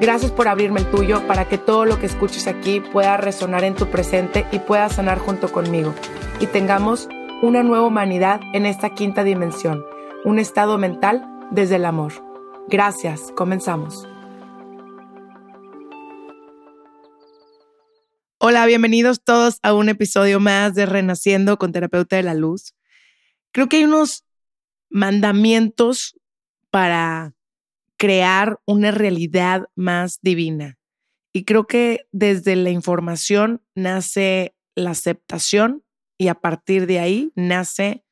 Gracias por abrirme el tuyo para que todo lo que escuches aquí pueda resonar en tu presente y pueda sanar junto conmigo y tengamos una nueva humanidad en esta quinta dimensión, un estado mental desde el amor. Gracias, comenzamos. Hola, bienvenidos todos a un episodio más de Renaciendo con Terapeuta de la Luz. Creo que hay unos mandamientos para crear una realidad más divina. Y creo que desde la información nace la aceptación y a partir de ahí nace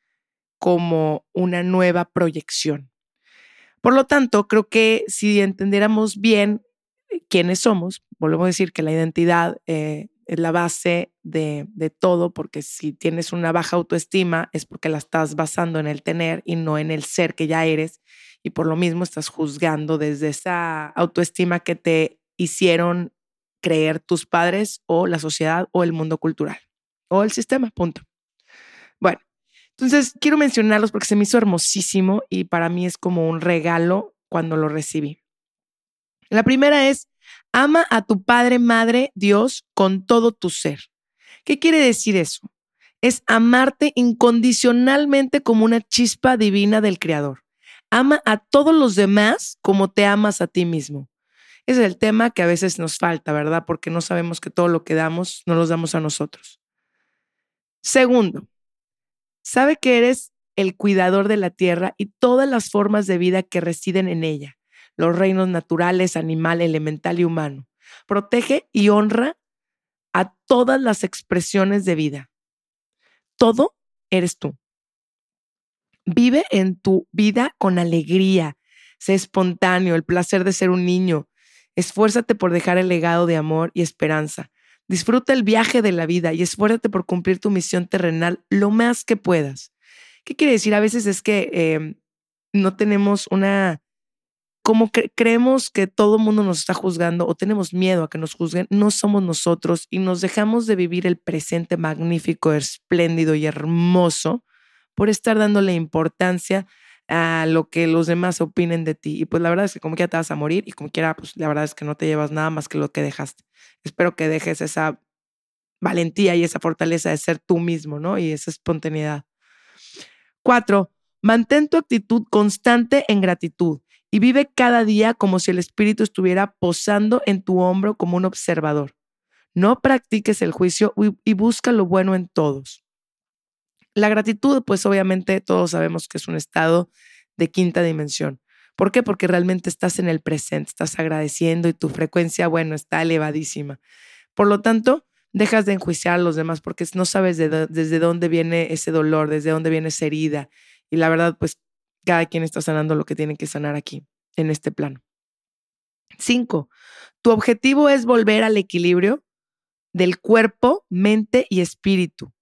como una nueva proyección. Por lo tanto, creo que si entendiéramos bien quiénes somos, volvemos a decir que la identidad eh, es la base de, todo, porque si tienes una baja autoestima es porque la estás basando en el tener y no en el ser que ya eres y por lo mismo estás juzgando desde esa autoestima que te hicieron creer tus padres o la sociedad o el mundo cultural o el sistema, punto. Bueno, entonces quiero mencionarlos porque se me hizo hermosísimo y para mí es como un regalo cuando lo recibí. La primera es, ama a tu Padre, Madre, Dios con todo tu ser. ¿Qué quiere decir eso? Es amarte incondicionalmente como una chispa divina del Creador. Ama a todos los demás como te amas a ti mismo. Ese es el tema que a veces nos falta, ¿verdad? Porque no sabemos que todo lo que damos no lo damos a nosotros. Segundo, sabe que eres el cuidador de la tierra y todas las formas de vida que residen en ella, los reinos naturales, animal, elemental y humano. Protege y honra a todas las expresiones de vida. Todo eres tú. Vive en tu vida con alegría. Sé espontáneo, el placer de ser un niño. Esfuérzate por dejar el legado de amor y esperanza. Disfruta el viaje de la vida y esfuérzate por cumplir tu misión terrenal lo más que puedas. ¿Qué quiere decir? A veces es que em, no tenemos una... Como creemos que todo el mundo nos está juzgando o tenemos miedo a que nos juzguen, no somos nosotros y nos dejamos de vivir el presente magnífico, espléndido y hermoso por estar dándole importancia a lo que los demás opinen de ti. Y pues la verdad es que como quiera te vas a morir y como quiera, pues la verdad es que no te llevas nada más que lo que dejaste. Espero que dejes esa valentía y esa fortaleza de ser tú mismo, ¿no? Y esa espontaneidad. Cuatro, mantén tu actitud constante en gratitud y vive cada día como si el espíritu estuviera posando en tu hombro como un observador. No practiques el juicio y busca lo bueno en todos. La gratitud, pues obviamente todos sabemos que es un estado de quinta dimensión. ¿Por qué? Porque realmente estás en el presente, estás agradeciendo y tu frecuencia, bueno, está elevadísima. Por lo tanto, dejas de enjuiciar a los demás porque no sabes desde dónde viene ese dolor, desde dónde viene esa herida. Y la verdad, pues cada quien está sanando lo que tiene que sanar aquí, en este plano. Cinco, tu objetivo es volver al equilibrio del cuerpo, mente y espíritu.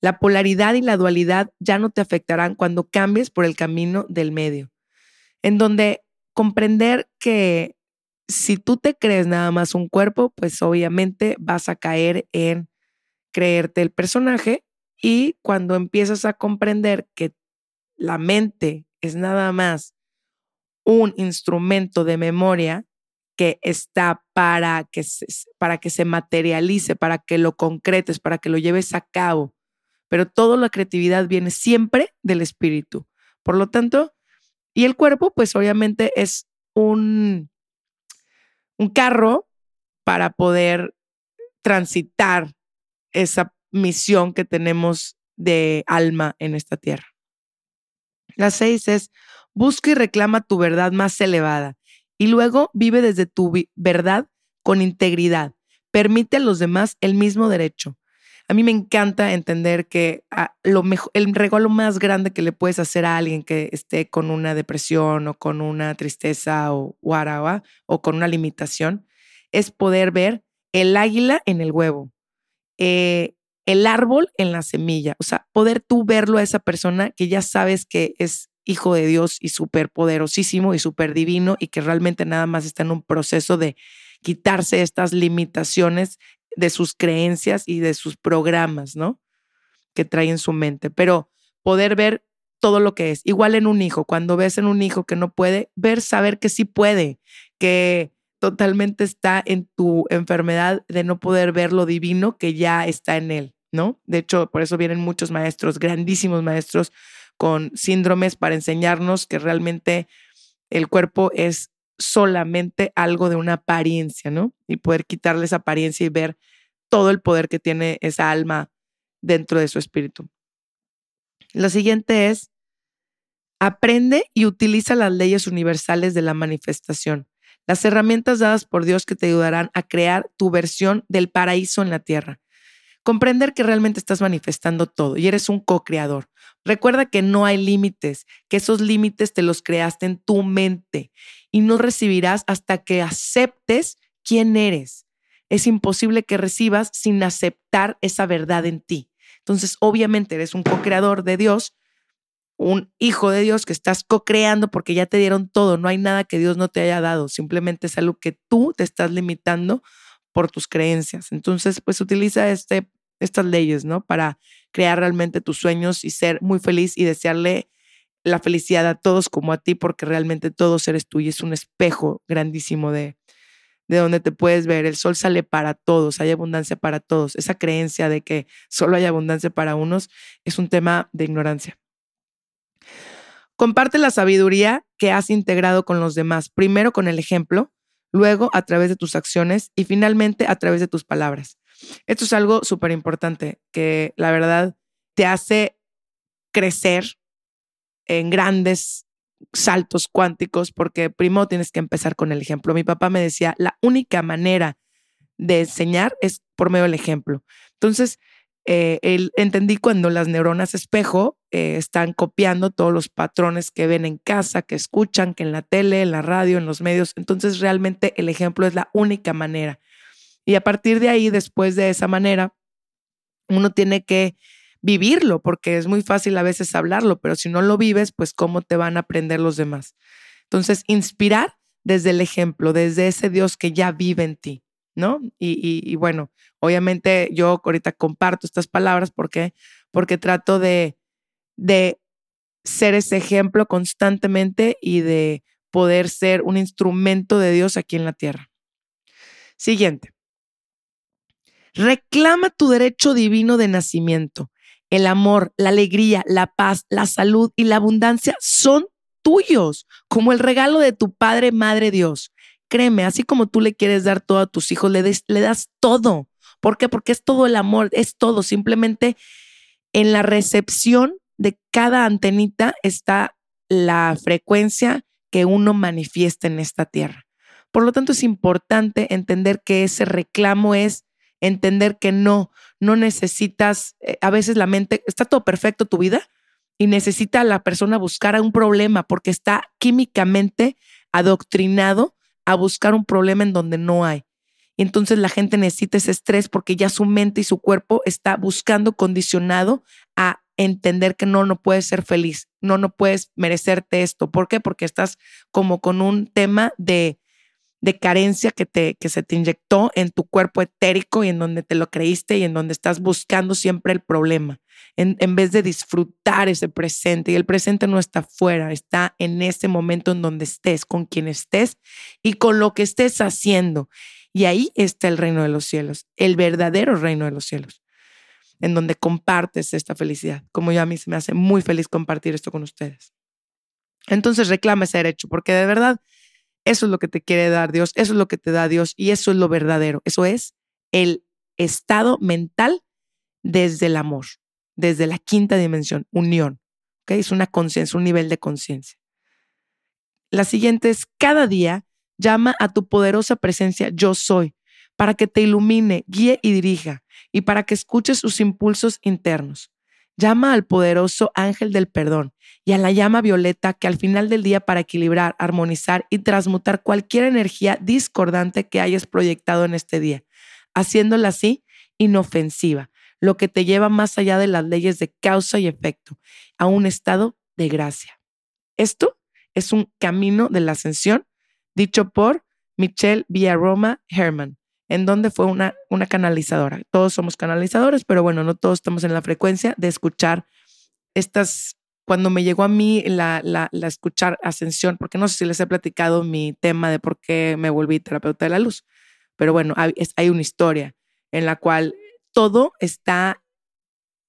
La polaridad y la dualidad ya no te afectarán cuando cambies por el camino del medio, en donde comprender que si tú te crees nada más un cuerpo, pues obviamente vas a caer en creerte el personaje y cuando empiezas a comprender que la mente es nada más un instrumento de memoria que está para que se, para que se materialice, para que lo concretes, para que lo lleves a cabo pero toda la creatividad viene siempre del espíritu. Por lo tanto, y el cuerpo, pues obviamente es un, un carro para poder transitar esa misión que tenemos de alma en esta tierra. La seis es, busca y reclama tu verdad más elevada y luego vive desde tu verdad con integridad. Permite a los demás el mismo derecho. A mí me encanta entender que ah, lo mejor, el regalo más grande que le puedes hacer a alguien que esté con una depresión o con una tristeza o o con una limitación es poder ver el águila en el huevo, eh, el árbol en la semilla. O sea, poder tú verlo a esa persona que ya sabes que es hijo de Dios y súper poderosísimo y súper divino y que realmente nada más está en un proceso de quitarse estas limitaciones de sus creencias y de sus programas, ¿no? Que trae en su mente, pero poder ver todo lo que es. Igual en un hijo, cuando ves en un hijo que no puede, ver, saber que sí puede, que totalmente está en tu enfermedad de no poder ver lo divino que ya está en él, ¿no? De hecho, por eso vienen muchos maestros, grandísimos maestros con síndromes para enseñarnos que realmente el cuerpo es solamente algo de una apariencia, ¿no? Y poder quitarle esa apariencia y ver todo el poder que tiene esa alma dentro de su espíritu. Lo siguiente es, aprende y utiliza las leyes universales de la manifestación, las herramientas dadas por Dios que te ayudarán a crear tu versión del paraíso en la tierra. Comprender que realmente estás manifestando todo y eres un co-creador. Recuerda que no hay límites, que esos límites te los creaste en tu mente y no recibirás hasta que aceptes quién eres. Es imposible que recibas sin aceptar esa verdad en ti. Entonces, obviamente eres un co-creador de Dios, un hijo de Dios que estás co-creando porque ya te dieron todo. No hay nada que Dios no te haya dado. Simplemente es algo que tú te estás limitando por tus creencias. Entonces, pues utiliza este, estas leyes, ¿no? Para crear realmente tus sueños y ser muy feliz y desearle la felicidad a todos como a ti, porque realmente todos eres tú y es un espejo grandísimo de, de donde te puedes ver. El sol sale para todos, hay abundancia para todos. Esa creencia de que solo hay abundancia para unos es un tema de ignorancia. Comparte la sabiduría que has integrado con los demás, primero con el ejemplo, luego a través de tus acciones y finalmente a través de tus palabras. Esto es algo súper importante que la verdad te hace crecer en grandes saltos cuánticos, porque primero tienes que empezar con el ejemplo. Mi papá me decía, la única manera de enseñar es por medio del ejemplo. Entonces, eh, entendí cuando las neuronas espejo eh, están copiando todos los patrones que ven en casa, que escuchan, que en la tele, en la radio, en los medios. Entonces, realmente el ejemplo es la única manera. Y a partir de ahí, después de esa manera, uno tiene que vivirlo, porque es muy fácil a veces hablarlo, pero si no lo vives, pues cómo te van a aprender los demás. Entonces, inspirar desde el ejemplo, desde ese Dios que ya vive en ti, ¿no? Y, bueno, obviamente yo ahorita comparto estas palabras porque, porque trato de, de ser ese ejemplo constantemente y de poder ser un instrumento de Dios aquí en la tierra. Siguiente. Reclama tu derecho divino de nacimiento el amor, la alegría, la paz, la salud y la abundancia son tuyos, como el regalo de tu Padre, Madre Dios. Créeme, así como tú le quieres dar todo a tus hijos, le, das todo. ¿Por qué? Porque es todo el amor, es todo. Simplemente en la recepción de cada antenita está la frecuencia que uno manifiesta en esta tierra. Por lo tanto, es importante entender que ese reclamo es entender que no, no necesitas, eh, a veces la mente, está todo perfecto tu vida y necesita la persona buscar un problema porque está químicamente adoctrinado a buscar un problema en donde no hay. Y entonces la gente necesita ese estrés porque ya su mente y su cuerpo está buscando condicionado a entender que no, no puedes ser feliz, no, no puedes merecerte esto. ¿Por qué? Porque estás como con un tema de de carencia que, te, que se te inyectó en tu cuerpo etérico y en donde te lo creíste y en donde estás buscando siempre el problema, en, en vez de disfrutar ese presente. Y el presente no está fuera, está en ese momento en donde estés, con quien estés y con lo que estés haciendo. Y ahí está el reino de los cielos, el verdadero reino de los cielos, en donde compartes esta felicidad, como yo a mí se me hace muy feliz compartir esto con ustedes. Entonces reclama ese derecho, porque de verdad eso es lo que te quiere dar Dios, eso es lo que te da Dios y eso es lo verdadero. Eso es el estado mental desde el amor, desde la quinta dimensión, unión. ¿okay? Es una conciencia, un nivel de conciencia. La siguiente es, cada día llama a tu poderosa presencia yo soy, para que te ilumine, guíe y dirija, y para que escuches sus impulsos internos. Llama al poderoso ángel del perdón y a la llama violeta que al final del día para equilibrar, armonizar y transmutar cualquier energía discordante que hayas proyectado en este día, haciéndola así inofensiva, lo que te lleva más allá de las leyes de causa y efecto, a un estado de gracia. Esto es un camino de la ascensión dicho por Michelle Villaroma Herman, en donde fue una, una canalizadora. Todos somos canalizadores, pero bueno, no todos estamos en la frecuencia de escuchar estas, cuando me llegó a mí la, la, escuchar ascensión, porque no sé si les he platicado mi tema de por qué me volví terapeuta de la luz, pero bueno, hay, hay una historia en la cual todo está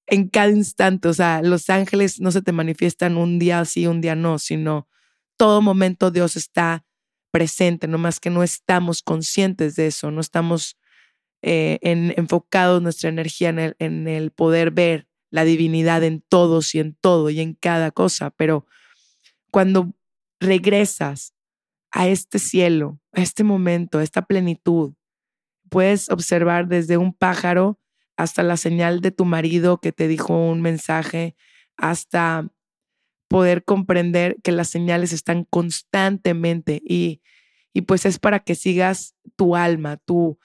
en cada instante, o sea, los ángeles no se te manifiestan un día sí, un día no, sino todo momento Dios está presente, no más que no estamos conscientes de eso, no estamos eh, en, enfocados nuestra energía en el, en el poder ver la divinidad en todos y en todo y en cada cosa, pero cuando regresas a este cielo, a este momento, a esta plenitud, puedes observar desde un pájaro hasta la señal de tu marido que te dijo un mensaje, hasta poder comprender que las señales están constantemente y, y pues es para que sigas tu alma, tu,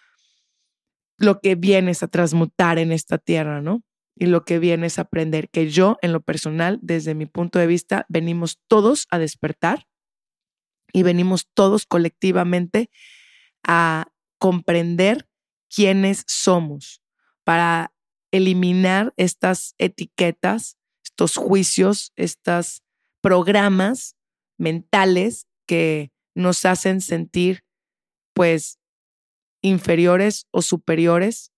lo que vienes a transmutar en esta tierra, ¿no? Y lo que vienes a aprender, que yo en lo personal, desde mi punto de vista, venimos todos a despertar y venimos todos colectivamente a comprender quiénes somos para eliminar estas etiquetas estos juicios, estos programas mentales que nos hacen sentir pues inferiores o superiores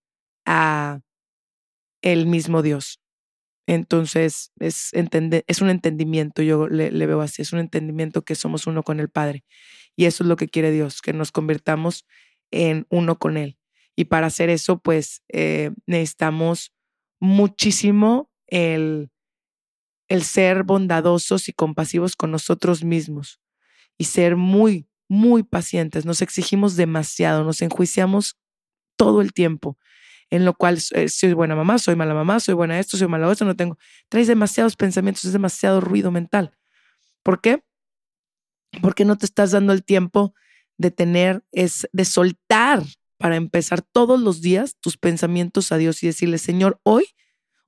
a el mismo Dios. Entonces es, un entendimiento, yo le, le, veo así, es un entendimiento que somos uno con el Padre. Y eso es lo que quiere Dios, que nos convirtamos en uno con Él. Y para hacer eso, pues eh, necesitamos muchísimo el el ser bondadosos y compasivos con nosotros mismos y ser muy, muy pacientes. Nos exigimos demasiado, nos enjuiciamos todo el tiempo, en lo cual eh, soy buena mamá, soy mala mamá, soy buena esto, soy mala esto, no tengo. Traes demasiados pensamientos, es demasiado ruido mental. ¿Por qué? Porque no te estás dando el tiempo de tener, es de soltar para empezar todos los días tus pensamientos a Dios y decirle, Señor, hoy,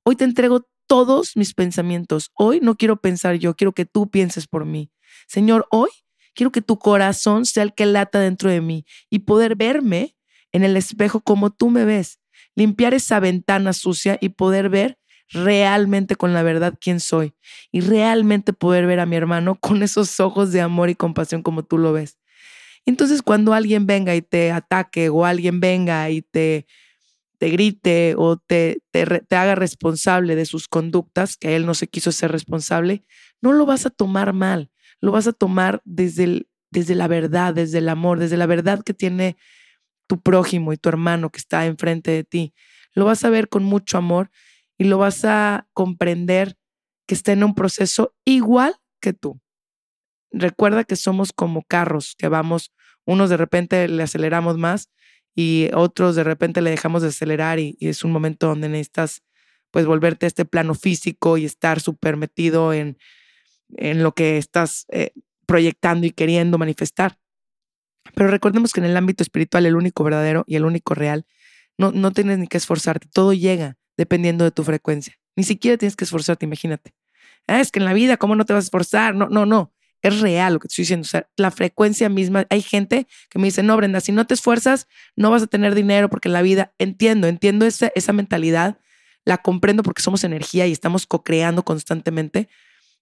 hoy te entrego todos mis pensamientos. Hoy no quiero pensar yo, quiero que tú pienses por mí. Señor, hoy quiero que tu corazón sea el que lata dentro de mí y poder verme en el espejo como tú me ves, limpiar esa ventana sucia y poder ver realmente con la verdad quién soy y realmente poder ver a mi hermano con esos ojos de amor y compasión como tú lo ves. Entonces cuando alguien venga y te ataque o alguien venga y te te grite o te, te, haga responsable de sus conductas, que él no se quiso ser responsable, no lo vas a tomar mal, lo vas a tomar desde, el, desde la verdad, desde el amor, desde la verdad que tiene tu prójimo y tu hermano que está enfrente de ti. Lo vas a ver con mucho amor y lo vas a comprender que está en un proceso igual que tú. Recuerda que somos como carros que vamos, unos de repente le aceleramos más y otros de repente le dejamos de acelerar y, es un momento donde necesitas pues volverte a este plano físico y estar súper metido en, en lo que estás eh, proyectando y queriendo manifestar. Pero recordemos que en el ámbito espiritual el único verdadero y el único real, no, no tienes ni que esforzarte, todo llega dependiendo de tu frecuencia. Ni siquiera tienes que esforzarte, imagínate. Ah, es que en la vida, ¿cómo no te vas a esforzar? No, no, no es real lo que estoy diciendo. O sea, la frecuencia misma. Hay gente que me dice, no, Brenda, si no te esfuerzas, no vas a tener dinero porque la vida, entiendo, entiendo esa, esa mentalidad, la comprendo porque somos energía y estamos co-creando constantemente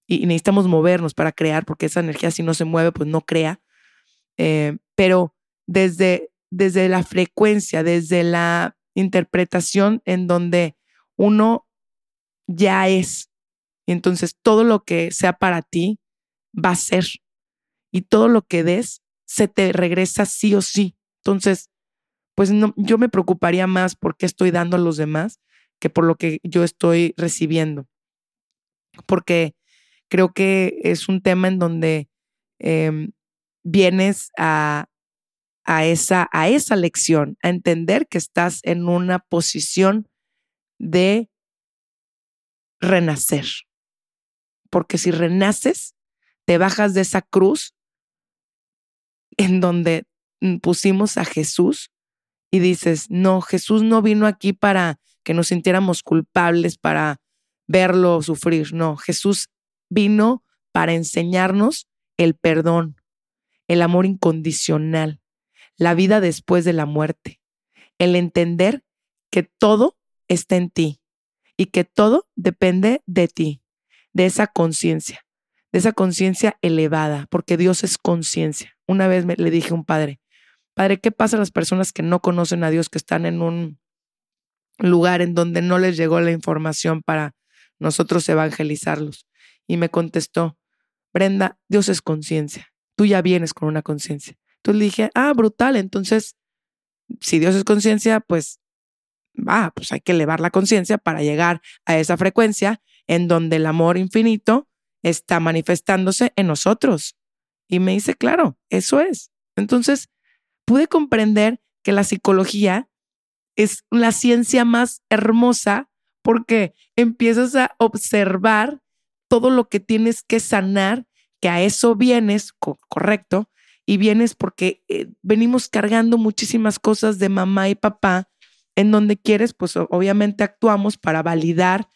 y, necesitamos movernos para crear porque esa energía si no se mueve, pues no crea. Eh, pero desde, desde la frecuencia, desde la interpretación en donde uno ya es. Y entonces todo lo que sea para ti, va a ser. Y todo lo que des se te regresa sí o sí. Entonces, pues no, yo me preocuparía más por qué estoy dando a los demás que por lo que yo estoy recibiendo. Porque creo que es un tema en donde em, vienes a, a, esa, a esa lección, a entender que estás en una posición de renacer. Porque si renaces, te bajas de esa cruz en donde mm, pusimos a Jesús y dices, no, Jesús no vino aquí para que nos sintiéramos culpables, para verlo sufrir. No, Jesús vino para enseñarnos el perdón, el amor incondicional, la vida después de la muerte, el entender que todo está en ti y que todo depende de ti, de esa conciencia, de esa conciencia elevada, porque Dios es conciencia. Una vez me, le dije a un padre, Padre, ¿qué pasa a las personas que no conocen a Dios, que están en un lugar en donde no les llegó la información para nosotros evangelizarlos? Y me contestó, Brenda, Dios es conciencia. Tú ya vienes con una conciencia. Entonces le dije, ah, brutal. Entonces, si Dios es conciencia, pues va, pues hay que elevar la conciencia para llegar a esa frecuencia en donde el amor infinito está manifestándose en nosotros. Y me dice, claro, eso es. Entonces, pude comprender que la psicología es la ciencia más hermosa porque empiezas a observar todo lo que tienes que sanar, que a eso vienes, correcto, y vienes porque eh, venimos cargando muchísimas cosas de mamá y papá, en donde quieres, pues obviamente actuamos para validar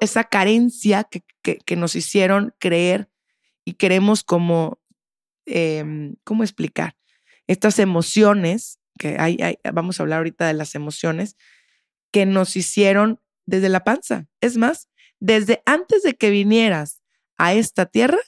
esa carencia que, que, nos hicieron creer y queremos como, em, ¿cómo explicar? Estas emociones, que hay, vamos a hablar ahorita de las emociones, que nos hicieron desde la panza. Es más, desde antes de que vinieras a esta tierra,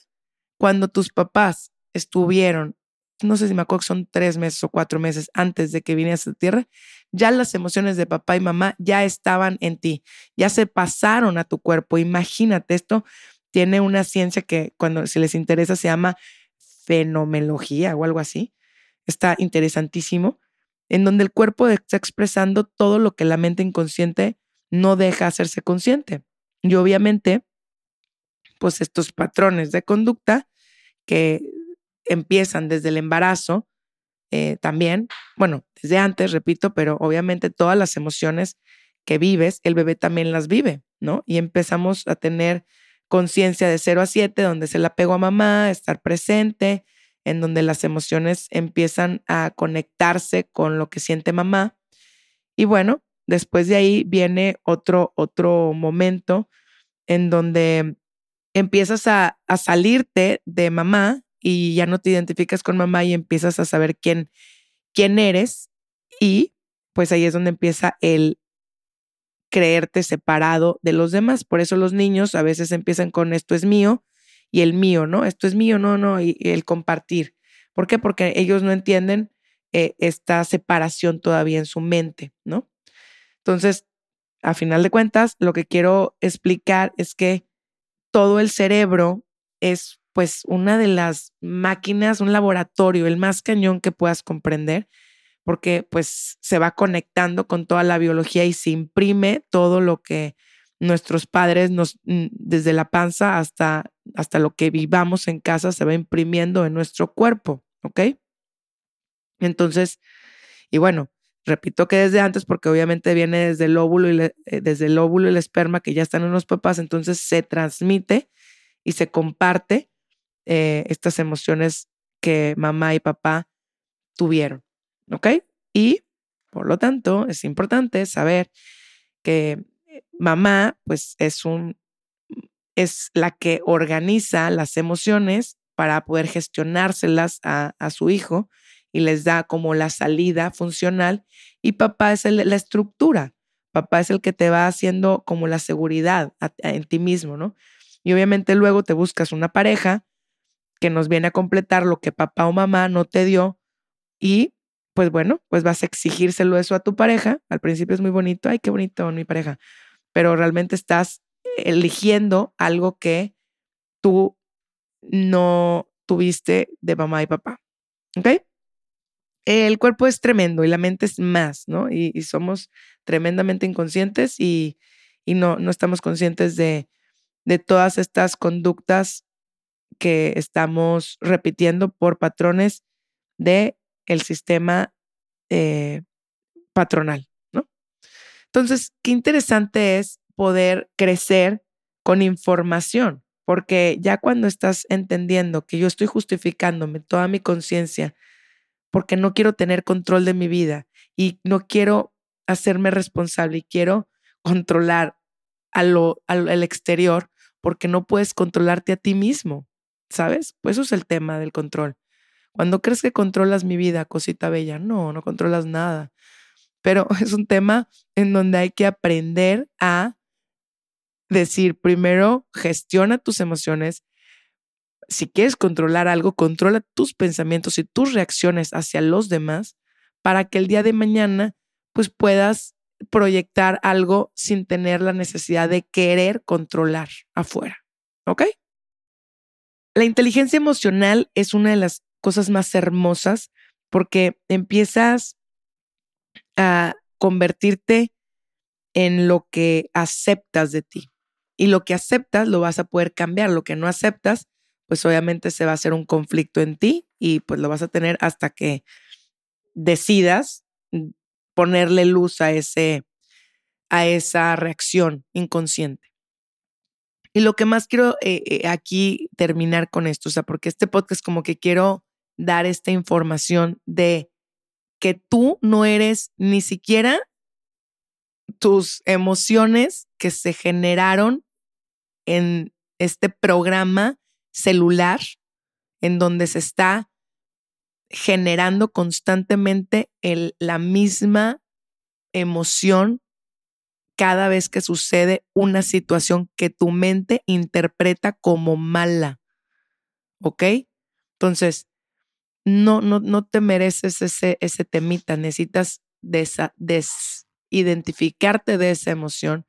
cuando tus papás estuvieron, no sé si me acuerdo que son tres meses o cuatro meses antes de que vinieras a esta tierra, ya las emociones de papá y mamá ya estaban en ti, ya se pasaron a tu cuerpo. Imagínate, esto tiene una ciencia que cuando si les interesa se llama fenomenología o algo así. Está interesantísimo, en donde el cuerpo está expresando todo lo que la mente inconsciente no deja hacerse consciente. Y obviamente, pues estos patrones de conducta que empiezan desde el embarazo, eh, también, bueno, desde antes, repito, pero obviamente todas las emociones que vives, el bebé también las vive, ¿no? Y empezamos a tener conciencia de 0 a 7, donde se la pego a mamá, estar presente, en donde las emociones empiezan a conectarse con lo que siente mamá. Y bueno, Después de ahí viene otro, otro momento en donde empiezas a, a salirte de mamá y ya no te identificas con mamá y empiezas a saber quién, quién eres y pues ahí es donde empieza el creerte separado de los demás. Por eso los niños a veces empiezan con esto es mío y el mío, ¿no? Esto es mío, no, no, y, el compartir. ¿Por qué? Porque ellos no entienden eh, esta separación todavía en su mente, ¿no? Entonces, a final de cuentas, lo que quiero explicar es que todo el cerebro es pues una de las máquinas, un laboratorio, el más cañón que puedas comprender, porque pues se va conectando con toda la biología y se imprime todo lo que nuestros padres nos, mm, desde la panza hasta, hasta lo que vivamos en casa, se va imprimiendo en nuestro cuerpo, ¿ok? Entonces, y bueno, Repito que desde antes, porque obviamente viene desde el óvulo y eh, desde el óvulo y el esperma que ya están en los papás, entonces se transmite y se comparte eh, estas emociones que mamá y papá tuvieron. ¿Ok? Y por lo tanto, es importante saber que mamá, pues es un, es la que organiza las emociones para poder gestionárselas a, a su hijo y les da como la salida funcional y papá es la estructura. Papá es el que te va haciendo como la seguridad en ti mismo, ¿no? Y obviamente luego te buscas una pareja que nos viene a completar lo que papá o mamá no te dio y pues bueno, pues vas a exigírselo eso a tu pareja. Al principio es muy bonito, ay, qué bonito mi pareja, pero realmente estás eligiendo algo que tú no tuviste de mamá y papá. ¿Ok? el cuerpo es tremendo y la mente es más, ¿no? Y, somos tremendamente inconscientes y, y no, no estamos conscientes de, de todas estas conductas que estamos repitiendo por patrones de el sistema eh, patronal, ¿no? Entonces, qué interesante es poder crecer con información, porque ya cuando estás entendiendo que yo estoy justificándome toda mi conciencia porque no quiero tener control de mi vida y no quiero hacerme responsable y quiero controlar a lo, al exterior porque no puedes controlarte a ti mismo, ¿sabes? Pues eso es el tema del control. Cuando crees que controlas mi vida, cosita bella, no, no controlas nada. Pero es un tema en donde hay que aprender a decir, primero, gestiona tus emociones. Si quieres controlar algo, controla tus pensamientos y tus reacciones hacia los demás para que el día de mañana pues puedas proyectar algo sin tener la necesidad de querer controlar afuera. ¿Ok? La inteligencia emocional es una de las cosas más hermosas porque empiezas a convertirte en lo que aceptas de ti. Y lo que aceptas lo vas a poder cambiar. Lo que no aceptas, pues obviamente se va a hacer un conflicto en ti y pues lo vas a tener hasta que decidas ponerle luz a ese a esa reacción inconsciente. Y lo que más quiero eh, eh, aquí terminar con esto, o sea, porque este podcast como que quiero dar esta información de que tú no eres ni siquiera tus emociones que se generaron en este programa celular en donde se está generando constantemente la misma emoción cada vez que sucede una situación que tu mente interpreta como mala. ¿Ok? Entonces, no, no, no te mereces ese, ese temita, necesitas desidentificarte de esa emoción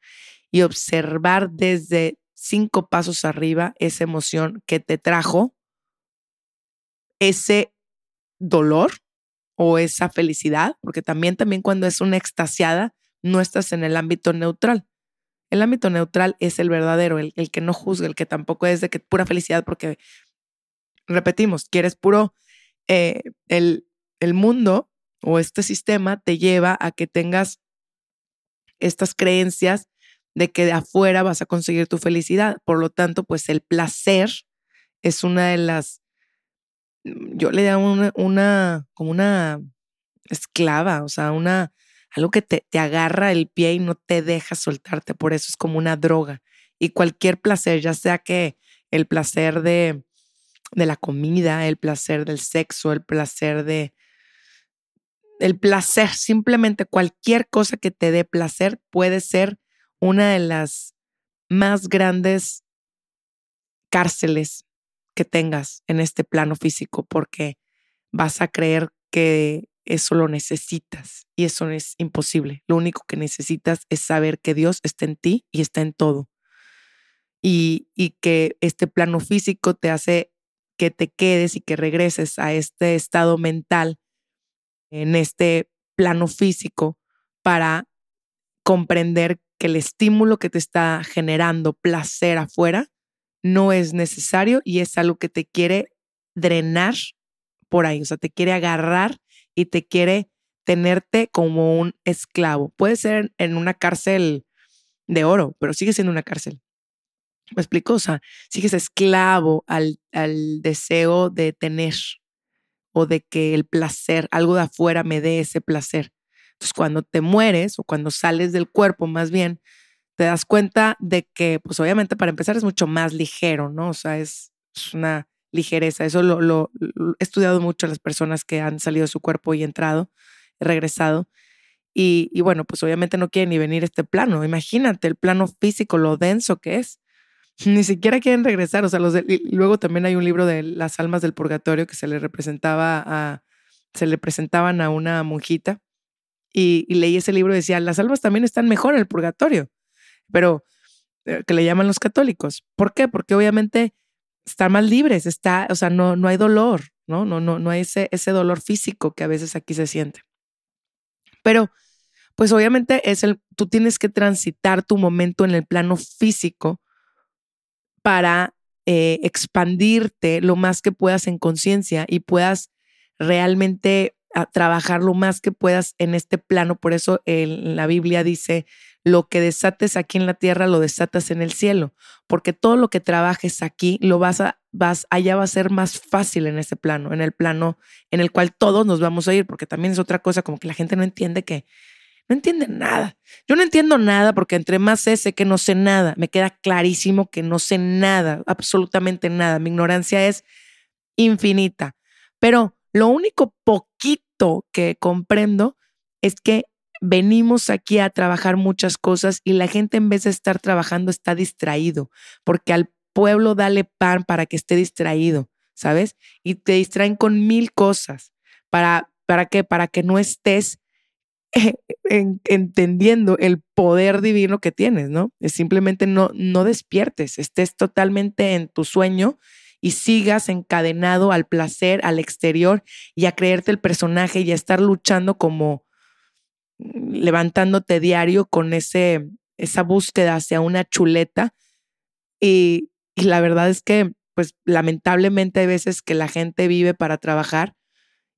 y observar desde cinco pasos arriba esa emoción que te trajo ese dolor o esa felicidad, porque también, también cuando es una extasiada, no estás en el ámbito neutral. El ámbito neutral es el verdadero, el, el que no juzga, el que tampoco es de que pura felicidad, porque repetimos, quieres puro eh, el, el mundo o este sistema te lleva a que tengas estas creencias de que de afuera vas a conseguir tu felicidad. Por lo tanto, pues el placer es una de las, yo le llamo una, una como una esclava, o sea, una, algo que te, te agarra el pie y no te deja soltarte. Por eso es como una droga. Y cualquier placer, ya sea que el placer de, de la comida, el placer del sexo, el placer de... El placer, simplemente cualquier cosa que te dé placer puede ser una de las más grandes cárceles que tengas en este plano físico porque vas a creer que eso lo necesitas y eso es imposible. Lo único que necesitas es saber que Dios está en ti y está en todo. Y, y que este plano físico te hace que te quedes y que regreses a este estado mental, en este plano físico, para comprender que el estímulo que te está generando placer afuera no es necesario y es algo que te quiere drenar por ahí, o sea, te quiere agarrar y te quiere tenerte como un esclavo. Puede ser en una cárcel de oro, pero sigue siendo una cárcel. ¿Me explico? O sea, sigues esclavo al, al deseo de tener o de que el placer, algo de afuera me dé ese placer. Entonces, cuando te mueres o cuando sales del cuerpo, más bien, te das cuenta de que, pues obviamente para empezar es mucho más ligero, ¿no? O sea, es, una ligereza. Eso lo, he estudiado mucho a las personas que han salido de su cuerpo y entrado, regresado. Y, y, bueno, pues obviamente no quieren ni venir a este plano. Imagínate el plano físico, lo denso que es ni siquiera quieren regresar. O sea, los luego también hay un libro de las almas del purgatorio que se le representaba a, se le presentaban a una monjita y, leí ese libro y decía, las almas también están mejor en el purgatorio, pero eh, que le llaman los católicos. ¿Por qué? Porque obviamente están más libres, está, o sea, no, no hay dolor, ¿no? No, no, no hay ese, ese dolor físico que a veces aquí se siente. Pero pues obviamente es el, tú tienes que transitar tu momento en el plano físico para eh, expandirte lo más que puedas en conciencia y puedas realmente ah, trabajar lo más que puedas en este plano. Por eso la Biblia dice, lo que desates aquí en la tierra lo desatas en el cielo, porque todo lo que trabajes aquí lo vas a vas allá va a ser más fácil en ese plano, en el plano en el cual todos nos vamos a ir, porque también es otra cosa como que la gente no entiende que no entiende nada. Yo no entiendo nada porque entre más sé, sé que no sé nada. Me queda clarísimo que no sé nada, absolutamente nada. Mi ignorancia es infinita. Pero lo único poquito que comprendo es que venimos aquí a trabajar muchas cosas y la gente en vez de estar trabajando está distraído, porque al pueblo dale pan para que esté distraído, ¿sabes? Y te distraen con mil cosas. ¿Para, para qué? Para que no estés entendiendo el poder divino que tienes, ¿no? Es simplemente no, no despiertes, estés totalmente en tu sueño y sigas encadenado al placer, al exterior y a creerte el personaje y a estar luchando como levantándote diario con ese, esa búsqueda hacia una chuleta. Y, la verdad es que, pues lamentablemente hay veces que la gente vive para trabajar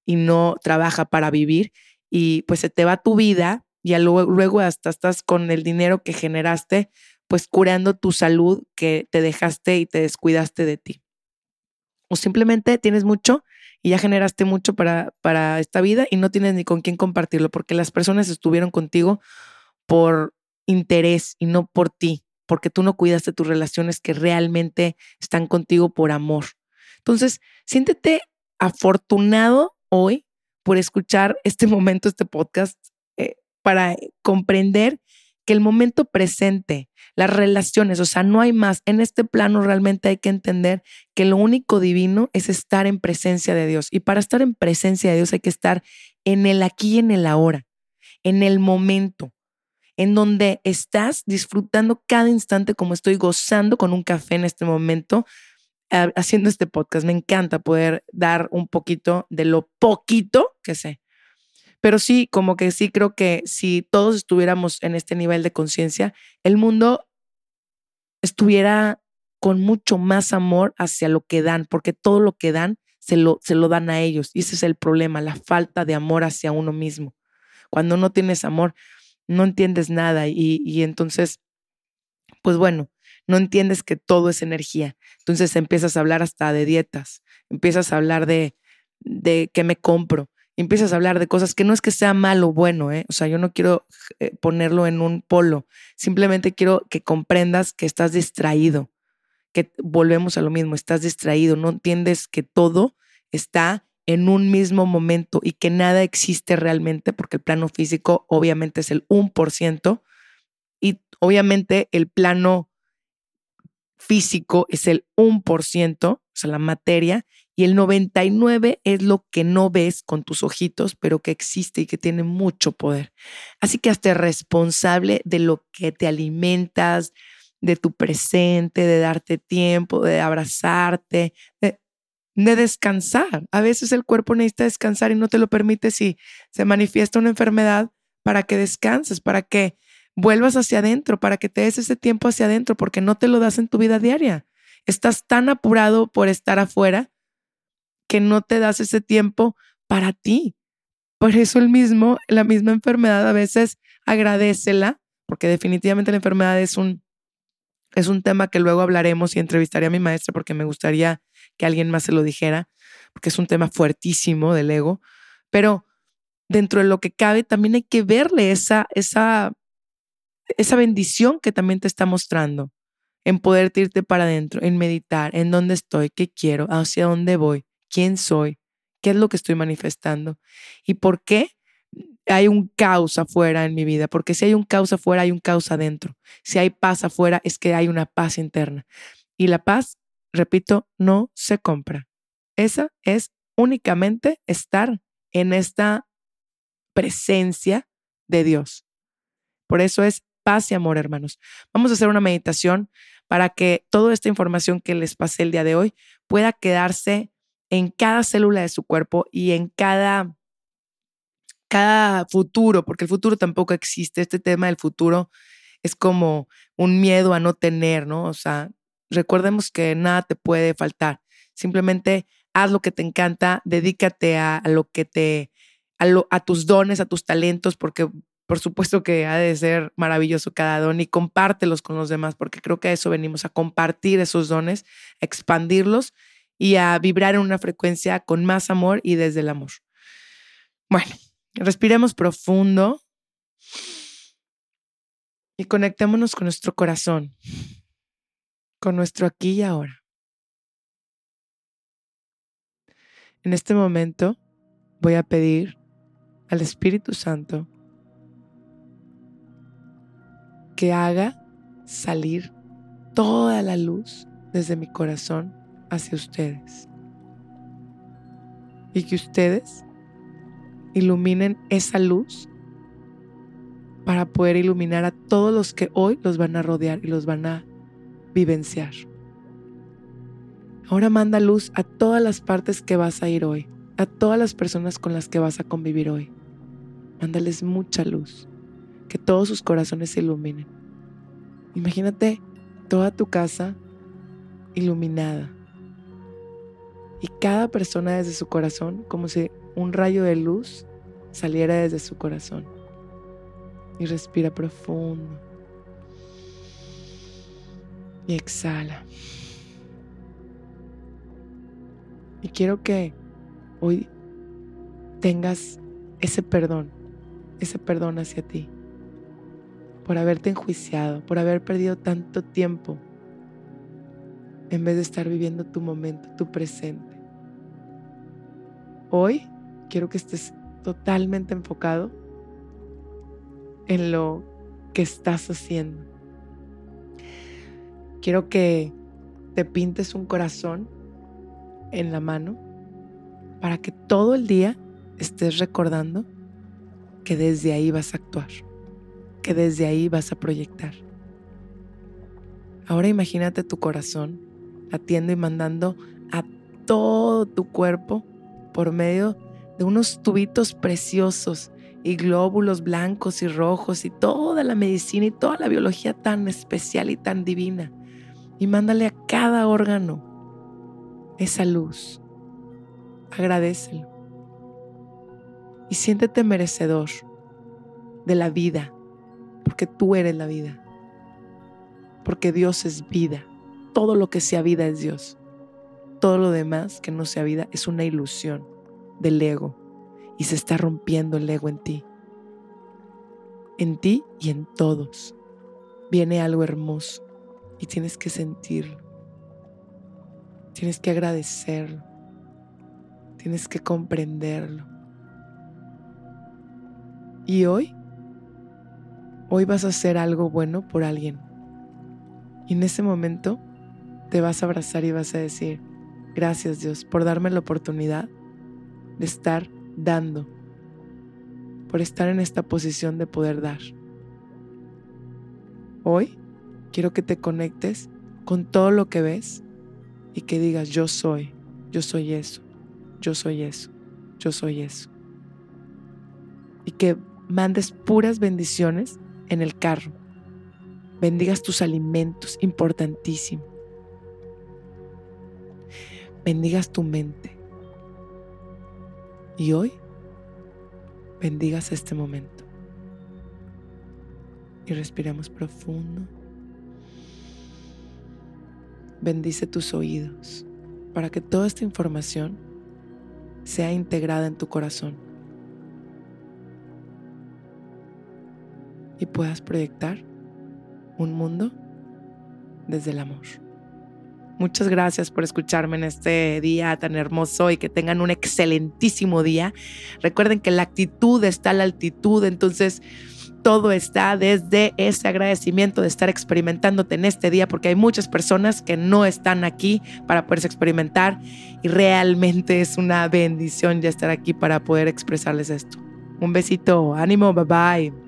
y no trabaja para vivir y pues se te va tu vida y luego, luego hasta estás con el dinero que generaste, pues curando tu salud que te dejaste y te descuidaste de ti. O simplemente tienes mucho y ya generaste mucho para, para esta vida y no tienes ni con quién compartirlo, porque las personas estuvieron contigo por interés y no por ti, porque tú no cuidaste tus relaciones que realmente están contigo por amor. Entonces, siéntete afortunado hoy por escuchar este momento, este podcast, eh, para comprender que el momento presente, las relaciones, o sea, no hay más. En este plano realmente hay que entender que lo único divino es estar en presencia de Dios. Y para estar en presencia de Dios hay que estar en el aquí y en el ahora, en el momento, en donde estás disfrutando cada instante como estoy gozando con un café en este momento, haciendo este podcast. Me encanta poder dar un poquito de lo poquito que sé. Pero sí, como que sí creo que si todos estuviéramos en este nivel de conciencia, el mundo estuviera con mucho más amor hacia lo que dan, porque todo lo que dan se lo, se lo dan a ellos. Y ese es el problema, la falta de amor hacia uno mismo. Cuando no tienes amor, no entiendes nada y, y entonces, pues bueno, no entiendes que todo es energía. Entonces empiezas a hablar hasta de dietas, empiezas a hablar de, de qué me compro, empiezas a hablar de cosas que no es que sea malo o bueno, ¿eh? o sea, yo no quiero eh, ponerlo en un polo, simplemente quiero que comprendas que estás distraído, que volvemos a lo mismo, estás distraído, no entiendes que todo está en un mismo momento y que nada existe realmente porque el plano físico obviamente es el 1% y obviamente el plano físico es el 1%, o sea, la materia, y el 99 es lo que no ves con tus ojitos, pero que existe y que tiene mucho poder. Así que hazte responsable de lo que te alimentas, de tu presente, de darte tiempo, de abrazarte, de, de descansar. A veces el cuerpo necesita descansar y no te lo permite si se manifiesta una enfermedad para que descanses, para que vuelvas hacia adentro, para que te des ese tiempo hacia adentro, porque no te lo das en tu vida diaria. Estás tan apurado por estar afuera que no te das ese tiempo para ti. Por eso el mismo, la misma enfermedad a veces agradecela, porque definitivamente la enfermedad es un, es un tema que luego hablaremos y entrevistaré a mi maestra porque me gustaría que alguien más se lo dijera, porque es un tema fuertísimo del ego, pero dentro de lo que cabe también hay que verle esa, esa esa bendición que también te está mostrando en poder irte para adentro, en meditar, en dónde estoy, qué quiero, hacia dónde voy, quién soy, qué es lo que estoy manifestando y por qué hay un caos afuera en mi vida, porque si hay un caos afuera, hay un caos adentro. Si hay paz afuera, es que hay una paz interna. Y la paz, repito, no se compra. Esa es únicamente estar en esta presencia de Dios. Por eso es paz y amor, hermanos. Vamos a hacer una meditación para que toda esta información que les pasé el día de hoy pueda quedarse en cada célula de su cuerpo y en cada cada futuro, porque el futuro tampoco existe. Este tema del futuro es como un miedo a no tener, ¿no? O sea, recordemos que nada te puede faltar. Simplemente haz lo que te encanta, dedícate a, lo que te, a, a tus dones, a tus talentos, porque por supuesto que ha de ser maravilloso cada don y compártelos con los demás, porque creo que a eso venimos, a compartir esos dones, a expandirlos y a vibrar en una frecuencia con más amor y desde el amor. Bueno, respiremos profundo y conectémonos con nuestro corazón, con nuestro aquí y ahora. En este momento voy a pedir al Espíritu Santo que haga salir toda la luz desde mi corazón hacia ustedes. Y que ustedes iluminen esa luz para poder iluminar a todos los que hoy los van a rodear y los van a vivenciar. Ahora manda luz a todas las partes que vas a ir hoy, a todas las personas con las que vas a convivir hoy. Mándales mucha luz, que todos sus corazones se iluminen. Imagínate toda tu casa iluminada y cada persona desde su corazón como si un rayo de luz saliera desde su corazón. Y respira profundo. Y exhala. Y quiero que hoy tengas ese perdón, ese perdón hacia ti, por haberte enjuiciado, por haber perdido tanto tiempo en vez de estar viviendo tu momento, tu presente. Hoy quiero que estés totalmente enfocado en lo que estás haciendo. Quiero que te pintes un corazón en la mano para que todo el día estés recordando que desde ahí vas a actuar, que desde ahí vas a proyectar. Ahora imagínate tu corazón latiendo y mandando a todo tu cuerpo por medio de unos tubitos preciosos y glóbulos blancos y rojos y toda la medicina y toda la biología tan especial y tan divina. Y mándale a cada órgano esa luz. Agradecelo. Y siéntete merecedor de la vida, porque tú eres la vida. Porque Dios es vida. Todo lo que sea vida es Dios. Todo lo demás que no sea vida es una ilusión del ego y se está rompiendo el ego en ti. En ti y en todos. Viene algo hermoso y tienes que sentirlo. Tienes que agradecerlo. Tienes que comprenderlo. Y hoy, hoy vas a hacer algo bueno por alguien. Y en ese momento te vas a abrazar y vas a decir, gracias Dios por darme la oportunidad de estar dando, por estar en esta posición de poder dar. Hoy quiero que te conectes con todo lo que ves y que digas, yo soy, yo soy eso, yo soy eso, yo soy eso. Y que mandes puras bendiciones en el carro. Bendigas tus alimentos, importantísimo. Bendigas tu mente y hoy bendigas este momento. Y respiramos profundo. Bendice tus oídos para que toda esta información sea integrada en tu corazón y puedas proyectar un mundo desde el amor. Muchas gracias por escucharme en este día tan hermoso y que tengan un excelentísimo día. Recuerden que la actitud está a la altitud, entonces todo está desde ese agradecimiento de estar experimentándote en este día, porque hay muchas personas que no están aquí para poderse experimentar y realmente es una bendición ya estar aquí para poder expresarles esto. Un besito, ánimo, bye bye.